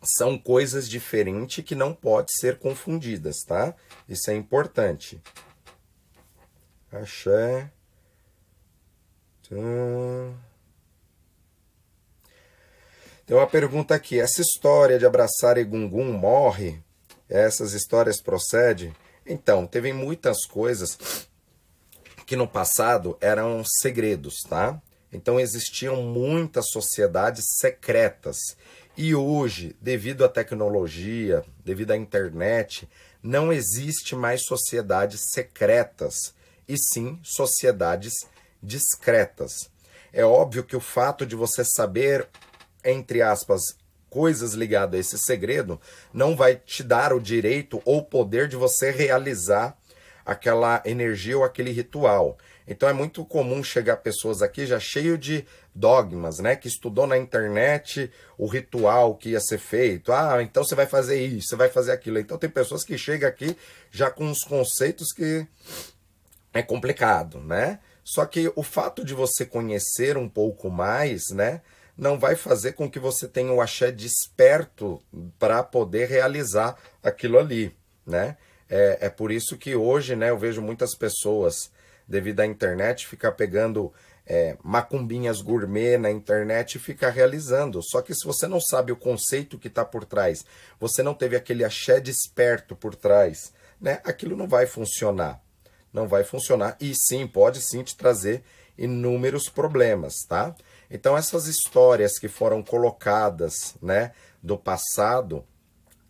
[SPEAKER 1] são coisas diferentes que não pode ser confundidas, tá? Isso é importante. Axé. Tem uma pergunta aqui: essa história de abraçar Egungun morre? Essas histórias procedem? Então, teve muitas coisas que no passado eram segredos, tá? Então existiam muitas sociedades secretas. E hoje, devido à tecnologia, devido à internet, não existe mais sociedades secretas, e sim sociedades discretas. É óbvio que o fato de você saber entre aspas, coisas ligadas a esse segredo, não vai te dar o direito ou poder de você realizar aquela energia ou aquele ritual. Então é muito comum chegar pessoas aqui já cheio de dogmas, né? Que estudou na internet o ritual que ia ser feito. Ah, então você vai fazer isso, você vai fazer aquilo. Então tem pessoas que chegam aqui já com os conceitos que é complicado, né? Só que o fato de você conhecer um pouco mais, né? não vai fazer com que você tenha o axé desperto para poder realizar aquilo ali, né? É, é por isso que hoje, né, eu vejo muitas pessoas, devido à internet, ficar pegando é, macumbinhas gourmet na internet e ficar realizando. Só que se você não sabe o conceito que está por trás, você não teve aquele axé desperto por trás, né? Aquilo não vai funcionar. Não vai funcionar. E sim, pode sim te trazer inúmeros problemas, tá? Então essas histórias que foram colocadas, né, do passado,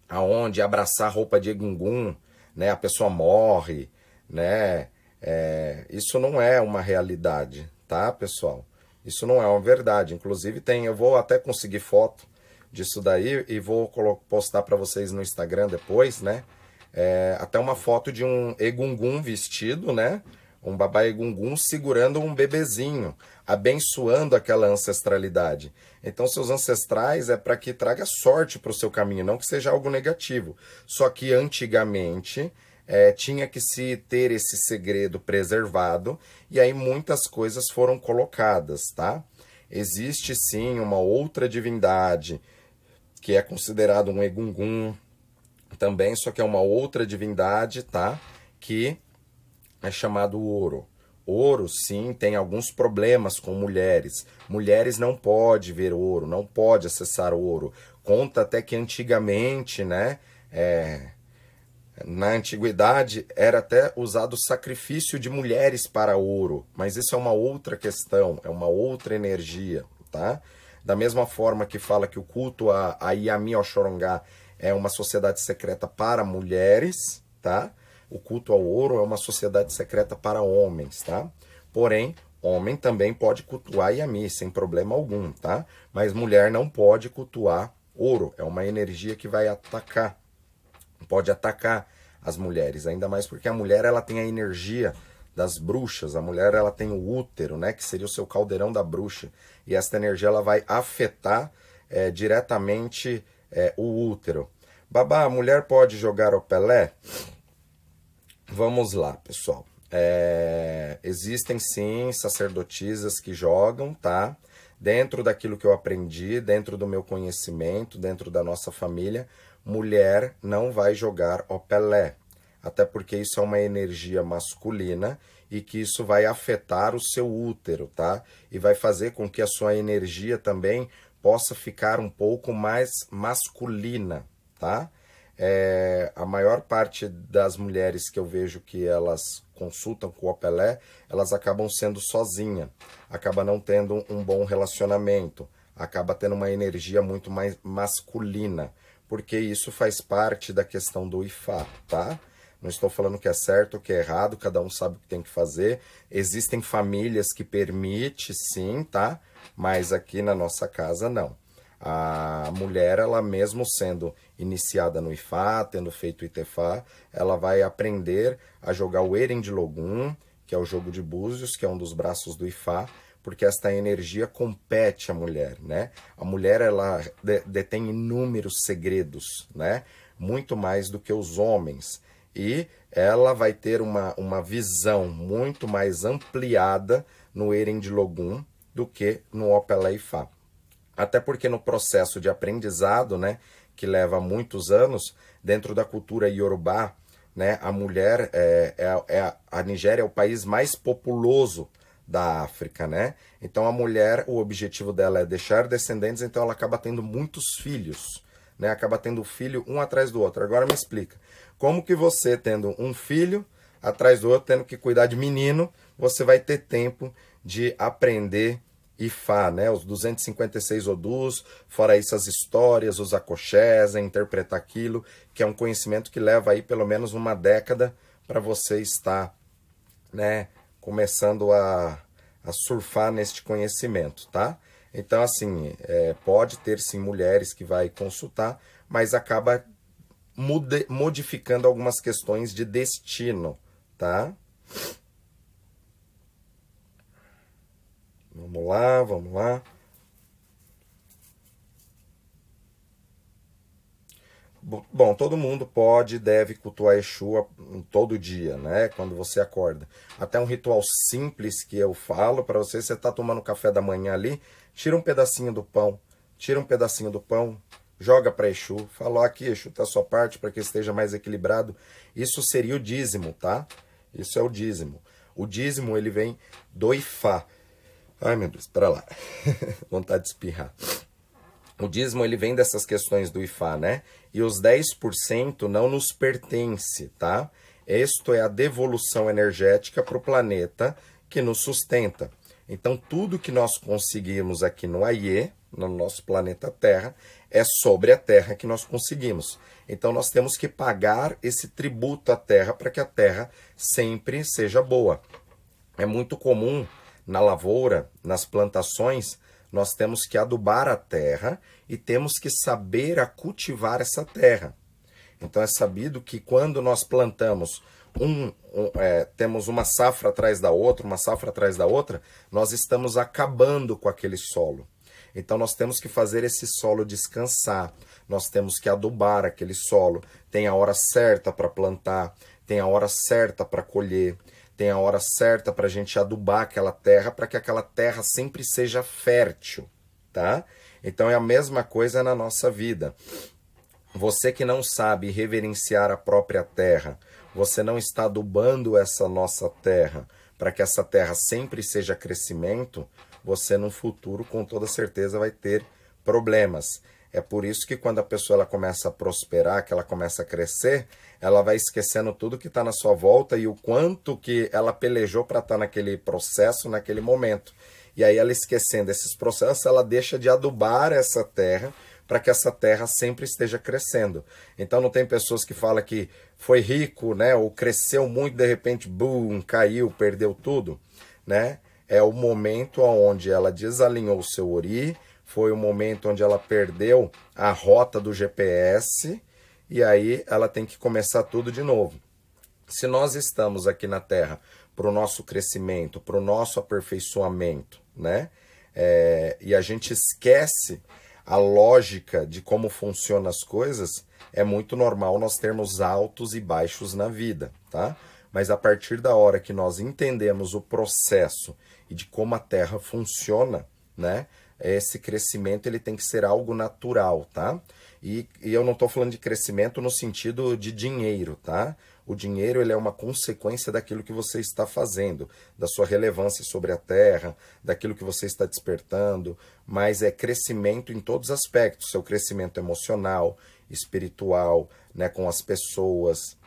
[SPEAKER 1] aonde abraçar roupa de egungun, né, a pessoa morre, né, é, isso não é uma realidade, tá, pessoal? Isso não é uma verdade. Inclusive tem, eu vou até conseguir foto disso daí e vou postar para vocês no Instagram depois, né? é, até uma foto de um egungun vestido, né? Um babá egungun segurando um bebezinho, abençoando aquela ancestralidade. Então, seus ancestrais é para que traga sorte para o seu caminho, não que seja algo negativo. Só que antigamente é, tinha que se ter esse segredo preservado e aí muitas coisas foram colocadas, tá? Existe sim uma outra divindade que é considerado um egungun também, só que é uma outra divindade, tá? Que é chamado ouro. Ouro, sim, tem alguns problemas com mulheres. Mulheres não pode ver ouro, não pode acessar ouro. Conta até que antigamente, né? É, na antiguidade era até usado sacrifício de mulheres para ouro, mas isso é uma outra questão, é uma outra energia, tá? Da mesma forma que fala que o culto a, a Yami Oxorongá é uma sociedade secreta para mulheres, tá? O culto ao ouro é uma sociedade secreta para homens, tá? Porém, homem também pode cultuar Yami sem problema algum, tá? Mas mulher não pode cultuar ouro, é uma energia que vai atacar pode atacar as mulheres, ainda mais porque a mulher ela tem a energia das bruxas, a mulher ela tem o útero, né, que seria o seu caldeirão da bruxa, e essa energia ela vai afetar é, diretamente é, o útero. Babá, a mulher pode jogar o Pelé? Vamos lá, pessoal. É, existem sim sacerdotisas que jogam, tá? Dentro daquilo que eu aprendi, dentro do meu conhecimento, dentro da nossa família, mulher não vai jogar o Pelé, até porque isso é uma energia masculina e que isso vai afetar o seu útero, tá? E vai fazer com que a sua energia também possa ficar um pouco mais masculina, tá? É, a maior parte das mulheres que eu vejo que elas consultam com o Pelé, elas acabam sendo sozinha, acaba não tendo um bom relacionamento, acaba tendo uma energia muito mais masculina porque isso faz parte da questão do IFA, tá? Não estou falando que é certo ou que é errado, cada um sabe o que tem que fazer. Existem famílias que permite sim, tá? Mas aqui na nossa casa não. A mulher, ela mesmo sendo iniciada no IFA, tendo feito ITFA, ela vai aprender a jogar o Eren de Logum, que é o jogo de búzios, que é um dos braços do IFA, porque esta energia compete à mulher, né? A mulher ela detém inúmeros segredos, né? Muito mais do que os homens. E ela vai ter uma, uma visão muito mais ampliada no Eren de Logum do que no Opeleifá. Até porque no processo de aprendizado, né, que leva muitos anos, dentro da cultura iorubá, né, a mulher é, é, é a Nigéria é o país mais populoso da África, né? Então a mulher, o objetivo dela é deixar descendentes, então ela acaba tendo muitos filhos, né? Acaba tendo filho um atrás do outro. Agora me explica, como que você tendo um filho atrás do outro, tendo que cuidar de menino, você vai ter tempo de aprender Ifá, né? Os 256 odus, fora isso as histórias, os akoshés, interpretar aquilo, que é um conhecimento que leva aí pelo menos uma década para você estar, né, começando a, a surfar neste conhecimento, tá? Então, assim, é, pode ter sim mulheres que vai consultar, mas acaba mude, modificando algumas questões de destino, tá? Vamos lá, vamos lá. Bom, todo mundo pode e deve cultuar Exu todo dia, né? Quando você acorda. Até um ritual simples que eu falo para você, você tá tomando café da manhã ali, tira um pedacinho do pão, tira um pedacinho do pão, joga para Exu, falou aqui, Exu, tá a sua parte para que esteja mais equilibrado. Isso seria o dízimo, tá? Isso é o dízimo. O dízimo, ele vem do Ifá. Ai, meu Deus, para lá. <laughs> Vontade de espirrar. O dízimo ele vem dessas questões do IFA, né? E os 10% não nos pertence, tá? Isto é a devolução energética para o planeta que nos sustenta. Então, tudo que nós conseguimos aqui no AIE, no nosso planeta Terra, é sobre a Terra que nós conseguimos. Então, nós temos que pagar esse tributo à Terra para que a Terra sempre seja boa. É muito comum na lavoura, nas plantações, nós temos que adubar a terra e temos que saber a cultivar essa terra. Então é sabido que quando nós plantamos um, um é, temos uma safra atrás da outra, uma safra atrás da outra, nós estamos acabando com aquele solo. Então nós temos que fazer esse solo descansar, nós temos que adubar aquele solo. Tem a hora certa para plantar, tem a hora certa para colher, tem a hora certa para a gente adubar aquela terra para que aquela terra sempre seja fértil, tá? Então é a mesma coisa na nossa vida. Você que não sabe reverenciar a própria terra, você não está adubando essa nossa terra para que essa terra sempre seja crescimento, você no futuro com toda certeza vai ter problemas. É por isso que quando a pessoa ela começa a prosperar, que ela começa a crescer, ela vai esquecendo tudo que está na sua volta e o quanto que ela pelejou para estar tá naquele processo, naquele momento. E aí ela esquecendo esses processos, ela deixa de adubar essa terra para que essa terra sempre esteja crescendo. Então não tem pessoas que falam que foi rico, né, ou cresceu muito de repente, boom, caiu, perdeu tudo, né? É o momento onde ela desalinhou o seu ori, foi o momento onde ela perdeu a rota do GPS e aí ela tem que começar tudo de novo. Se nós estamos aqui na Terra para o nosso crescimento, para o nosso aperfeiçoamento, né? É, e a gente esquece a lógica de como funcionam as coisas, é muito normal nós termos altos e baixos na vida, tá? Mas a partir da hora que nós entendemos o processo e de como a Terra funciona, né? Esse crescimento ele tem que ser algo natural, tá? E, e eu não estou falando de crescimento no sentido de dinheiro, tá? O dinheiro ele é uma consequência daquilo que você está fazendo, da sua relevância sobre a terra, daquilo que você está despertando, mas é crescimento em todos os aspectos, seu crescimento emocional, espiritual, né, com as pessoas.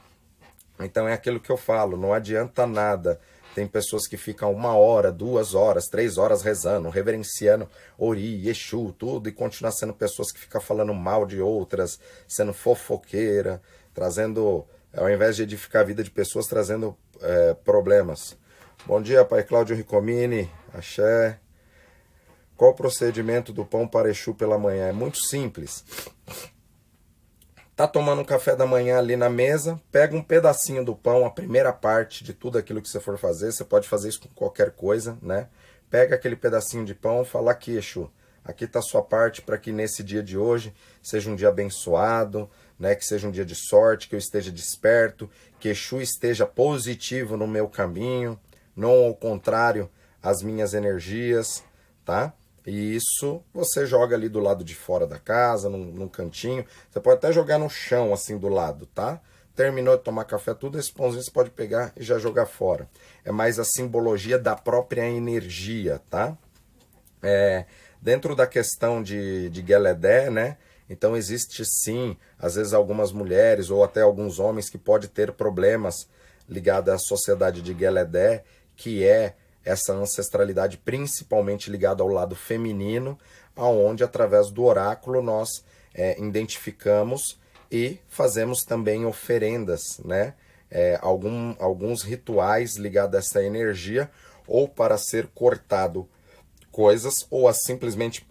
[SPEAKER 1] Então é aquilo que eu falo, não adianta nada. Tem pessoas que ficam uma hora, duas horas, três horas rezando, reverenciando Ori, Exu, tudo, e continuar sendo pessoas que ficam falando mal de outras, sendo fofoqueira, trazendo ao invés de edificar a vida de pessoas, trazendo é, problemas. Bom dia, Pai Cláudio Ricomini, axé. Qual o procedimento do pão para Exu pela manhã? É muito simples. Tá tomando um café da manhã ali na mesa, pega um pedacinho do pão, a primeira parte de tudo aquilo que você for fazer, você pode fazer isso com qualquer coisa, né? Pega aquele pedacinho de pão, fala aqui, Exu, aqui está a sua parte para que nesse dia de hoje seja um dia abençoado, né, que seja um dia de sorte, que eu esteja desperto, que Exu esteja positivo no meu caminho, não ao contrário as minhas energias, tá? E isso você joga ali do lado de fora da casa, num, num, cantinho. Você pode até jogar no chão, assim, do lado, tá? Terminou de tomar café, tudo esse pãozinho você pode pegar e já jogar fora. É mais a simbologia da própria energia, tá? É, dentro da questão de, de Geledé, né? Então existe sim, às vezes algumas mulheres ou até alguns homens que pode ter problemas ligados à sociedade de Geledé, que é essa ancestralidade principalmente ligada ao lado feminino, aonde através do oráculo nós é, identificamos e fazemos também oferendas, né? É, algum, alguns rituais ligados a essa energia, ou para ser cortado coisas, ou a simplesmente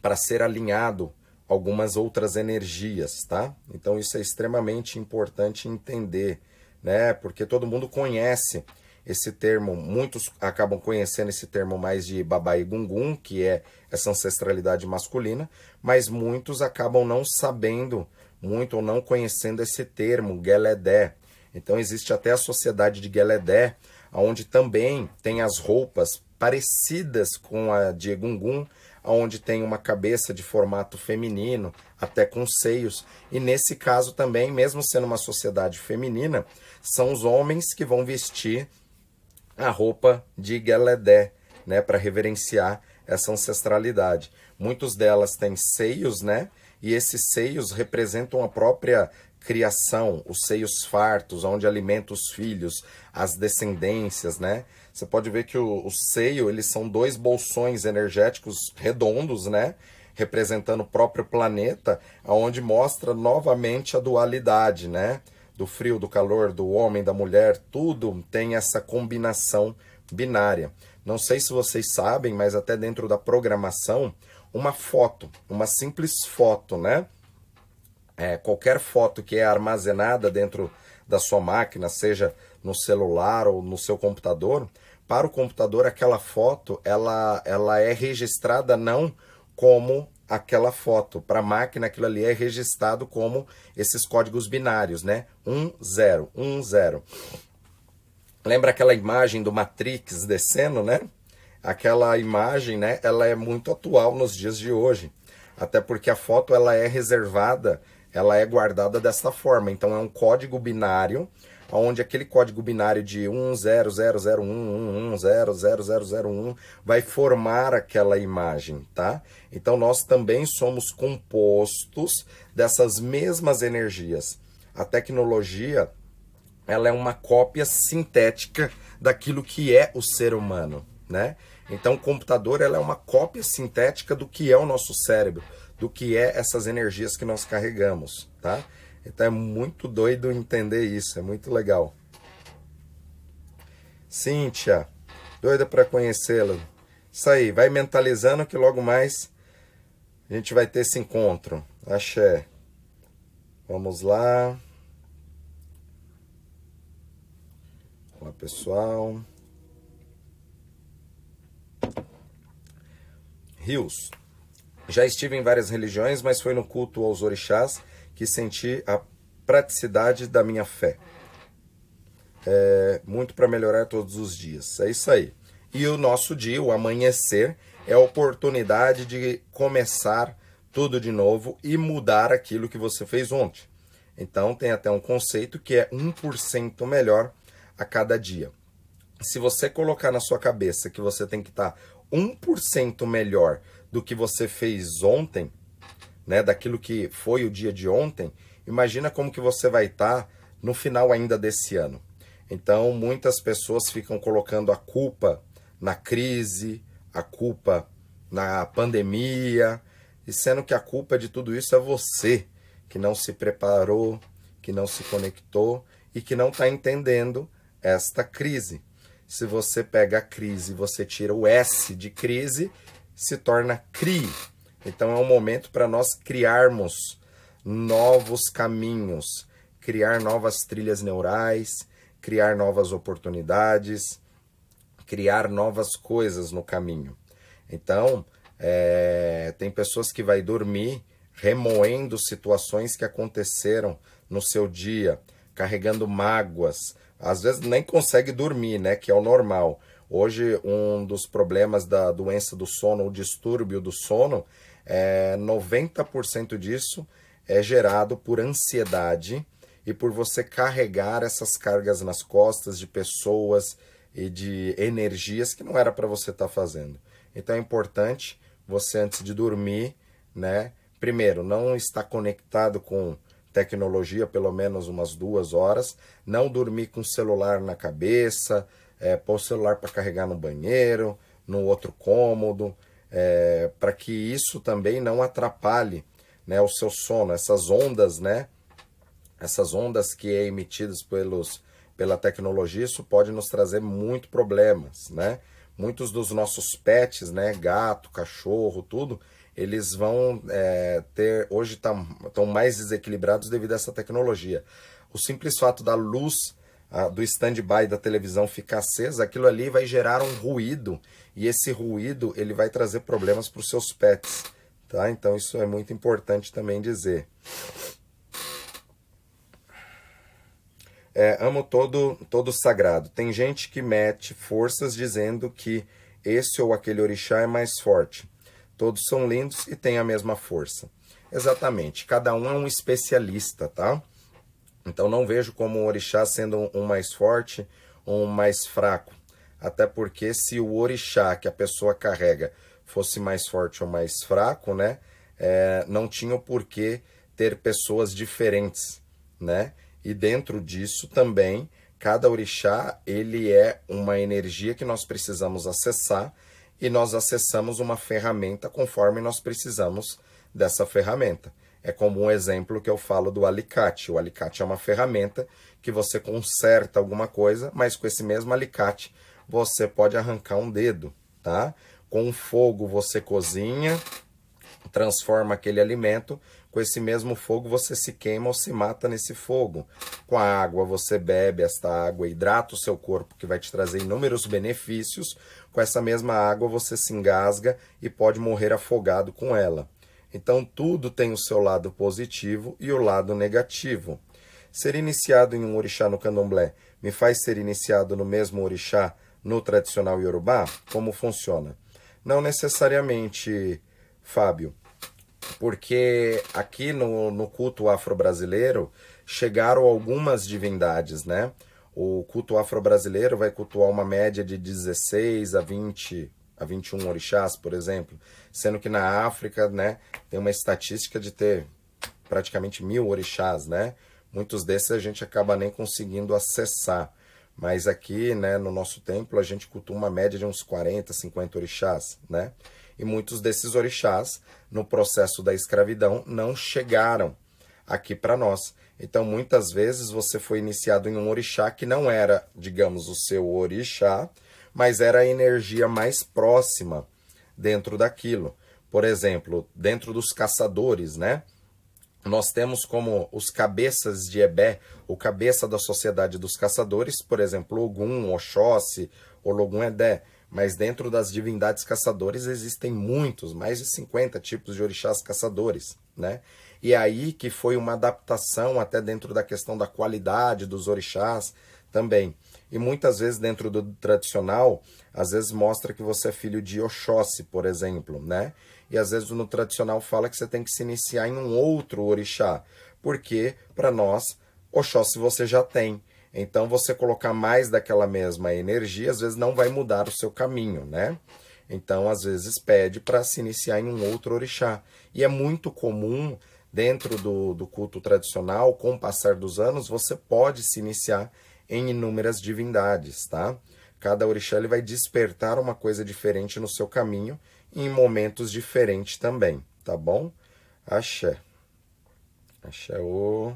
[SPEAKER 1] para ser alinhado algumas outras energias, tá? Então isso é extremamente importante entender, né? Porque todo mundo conhece esse termo, muitos acabam conhecendo esse termo mais de babai gungun, que é essa ancestralidade masculina, mas muitos acabam não sabendo muito ou não conhecendo esse termo, Geledé. Então existe até a sociedade de Geledé, onde também tem as roupas parecidas com a de Gungun, onde tem uma cabeça de formato feminino, até com seios. E nesse caso também, mesmo sendo uma sociedade feminina, são os homens que vão vestir a roupa de Geledé, né, para reverenciar essa ancestralidade. Muitos delas têm seios, né? E esses seios representam a própria criação, os seios fartos, onde alimenta os filhos, as descendências, né? Você pode ver que o, o seio, eles são dois bolsões energéticos redondos, né? Representando o próprio planeta, aonde mostra novamente a dualidade, né? Do frio, do calor, do homem, da mulher, tudo tem essa combinação binária. Não sei se vocês sabem, mas até dentro da programação, uma foto, uma simples foto, né? é, qualquer foto que é armazenada dentro da sua máquina, seja no celular ou no seu computador, para o computador aquela foto ela, ela é registrada não como aquela foto. Para a máquina aquilo ali é registrado como esses códigos binários, né? 1 0, 1 0. Lembra aquela imagem do Matrix descendo, né? Aquela imagem, né, ela é muito atual nos dias de hoje. Até porque a foto ela é reservada, ela é guardada dessa forma. Então é um código binário onde aquele código binário de 1000111000001 vai formar aquela imagem, tá? Então nós também somos compostos dessas mesmas energias. A tecnologia, ela é uma cópia sintética daquilo que é o ser humano, né? Então o computador ela é uma cópia sintética do que é o nosso cérebro, do que é essas energias que nós carregamos, tá? Então é muito doido entender isso, é muito legal. Cíntia, doida para conhecê-la. Isso aí, vai mentalizando que logo mais a gente vai ter esse encontro. Axé. Vamos lá. Olá, pessoal. Rios. Já estive em várias religiões, mas foi no culto aos orixás que senti a praticidade da minha fé. É, muito para melhorar todos os dias. É isso aí. E o nosso dia, o amanhecer, é a oportunidade de começar tudo de novo e mudar aquilo que você fez ontem. Então tem até um conceito que é 1% melhor a cada dia. Se você colocar na sua cabeça que você tem que estar 1% melhor do que você fez ontem, né, daquilo que foi o dia de ontem, imagina como que você vai estar tá no final ainda desse ano. Então, muitas pessoas ficam colocando a culpa na crise, a culpa na pandemia, e sendo que a culpa de tudo isso é você, que não se preparou, que não se conectou e que não está entendendo esta crise. Se você pega a crise você tira o S de crise, se torna CRI, então é um momento para nós criarmos novos caminhos, criar novas trilhas neurais, criar novas oportunidades, criar novas coisas no caminho. Então, é, tem pessoas que vai dormir remoendo situações que aconteceram no seu dia, carregando mágoas. Às vezes nem consegue dormir, né? Que é o normal. Hoje, um dos problemas da doença do sono, o distúrbio do sono, é, 90% disso é gerado por ansiedade e por você carregar essas cargas nas costas de pessoas e de energias que não era para você estar tá fazendo. Então é importante você antes de dormir, né? Primeiro, não estar conectado com tecnologia pelo menos umas duas horas, não dormir com celular na cabeça, é, pôr o celular para carregar no banheiro, no outro cômodo, é, para que isso também não atrapalhe né, o seu sono, essas ondas, né? Essas ondas que é emitidas pelos, pela tecnologia, isso pode nos trazer muito problemas, né? Muitos dos nossos pets, né, gato, cachorro, tudo, eles vão é, ter, hoje estão mais desequilibrados devido a essa tecnologia. O simples fato da luz do stand-by da televisão ficar acesa, aquilo ali vai gerar um ruído e esse ruído ele vai trazer problemas para os seus pets, tá? Então isso é muito importante também dizer. É, amo todo todo sagrado. Tem gente que mete forças dizendo que esse ou aquele orixá é mais forte. Todos são lindos e têm a mesma força. Exatamente. Cada um é um especialista, tá? Então não vejo como o orixá sendo um mais forte ou um mais fraco. Até porque se o orixá que a pessoa carrega fosse mais forte ou mais fraco, né? É, não tinha o porquê ter pessoas diferentes, né? E dentro disso também, cada orixá, ele é uma energia que nós precisamos acessar e nós acessamos uma ferramenta conforme nós precisamos dessa ferramenta. É como um exemplo que eu falo do alicate. O alicate é uma ferramenta que você conserta alguma coisa, mas com esse mesmo alicate você pode arrancar um dedo, tá? Com fogo você cozinha, transforma aquele alimento, com esse mesmo fogo você se queima ou se mata nesse fogo. Com a água você bebe esta água, hidrata o seu corpo, que vai te trazer inúmeros benefícios. Com essa mesma água você se engasga e pode morrer afogado com ela. Então tudo tem o seu lado positivo e o lado negativo. Ser iniciado em um orixá no candomblé me faz ser iniciado no mesmo orixá no tradicional iorubá? Como funciona? Não necessariamente, Fábio, porque aqui no, no culto afro-brasileiro chegaram algumas divindades, né? O culto afro-brasileiro vai cultuar uma média de 16 a 20 a 21 orixás, por exemplo, sendo que na África, né, tem uma estatística de ter praticamente mil orixás, né? Muitos desses a gente acaba nem conseguindo acessar. Mas aqui, né, no nosso templo, a gente cultua uma média de uns 40, 50 orixás, né? E muitos desses orixás, no processo da escravidão, não chegaram aqui para nós. Então, muitas vezes você foi iniciado em um orixá que não era, digamos, o seu orixá, mas era a energia mais próxima dentro daquilo. Por exemplo, dentro dos caçadores, né? nós temos como os cabeças de Ebé, o cabeça da sociedade dos caçadores, por exemplo, Ogum, Oxóssi, Ologun Edé. Mas dentro das divindades caçadores existem muitos, mais de 50 tipos de orixás caçadores, né? E é aí que foi uma adaptação até dentro da questão da qualidade dos orixás também. E muitas vezes dentro do tradicional, às vezes mostra que você é filho de Oxóssi, por exemplo, né? E às vezes no tradicional fala que você tem que se iniciar em um outro orixá, porque para nós Oxóssi você já tem. Então você colocar mais daquela mesma energia, às vezes não vai mudar o seu caminho, né? Então às vezes pede para se iniciar em um outro orixá. E é muito comum dentro do, do culto tradicional, com o passar dos anos, você pode se iniciar em inúmeras divindades, tá? Cada orixá ele vai despertar uma coisa diferente no seu caminho em momentos diferentes também, tá bom? Axé. Axé o.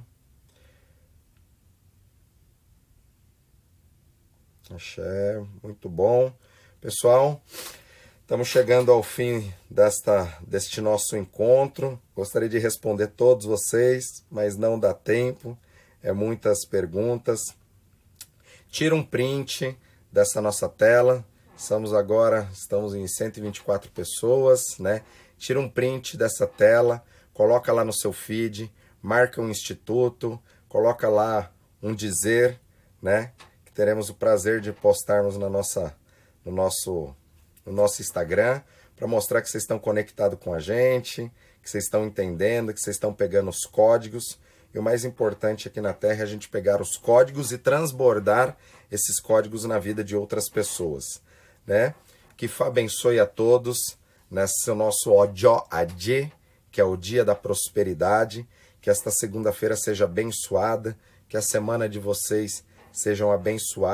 [SPEAKER 1] Axé, muito bom. Pessoal, estamos chegando ao fim desta, deste nosso encontro. Gostaria de responder todos vocês, mas não dá tempo. É muitas perguntas. Tira um print dessa nossa tela Estamos agora, estamos em 124 pessoas, né? Tira um print dessa tela, coloca lá no seu feed, marca um instituto, coloca lá um dizer, né? Que teremos o prazer de postarmos na nossa, no nosso, no nosso Instagram para mostrar que vocês estão conectados com a gente, que vocês estão entendendo, que vocês estão pegando os códigos. E o mais importante aqui na Terra é a gente pegar os códigos e transbordar esses códigos na vida de outras pessoas né? Que abençoe a todos nesse nosso Ojo que é o dia da prosperidade. Que esta segunda-feira seja abençoada, que a semana de vocês sejam abençoadas.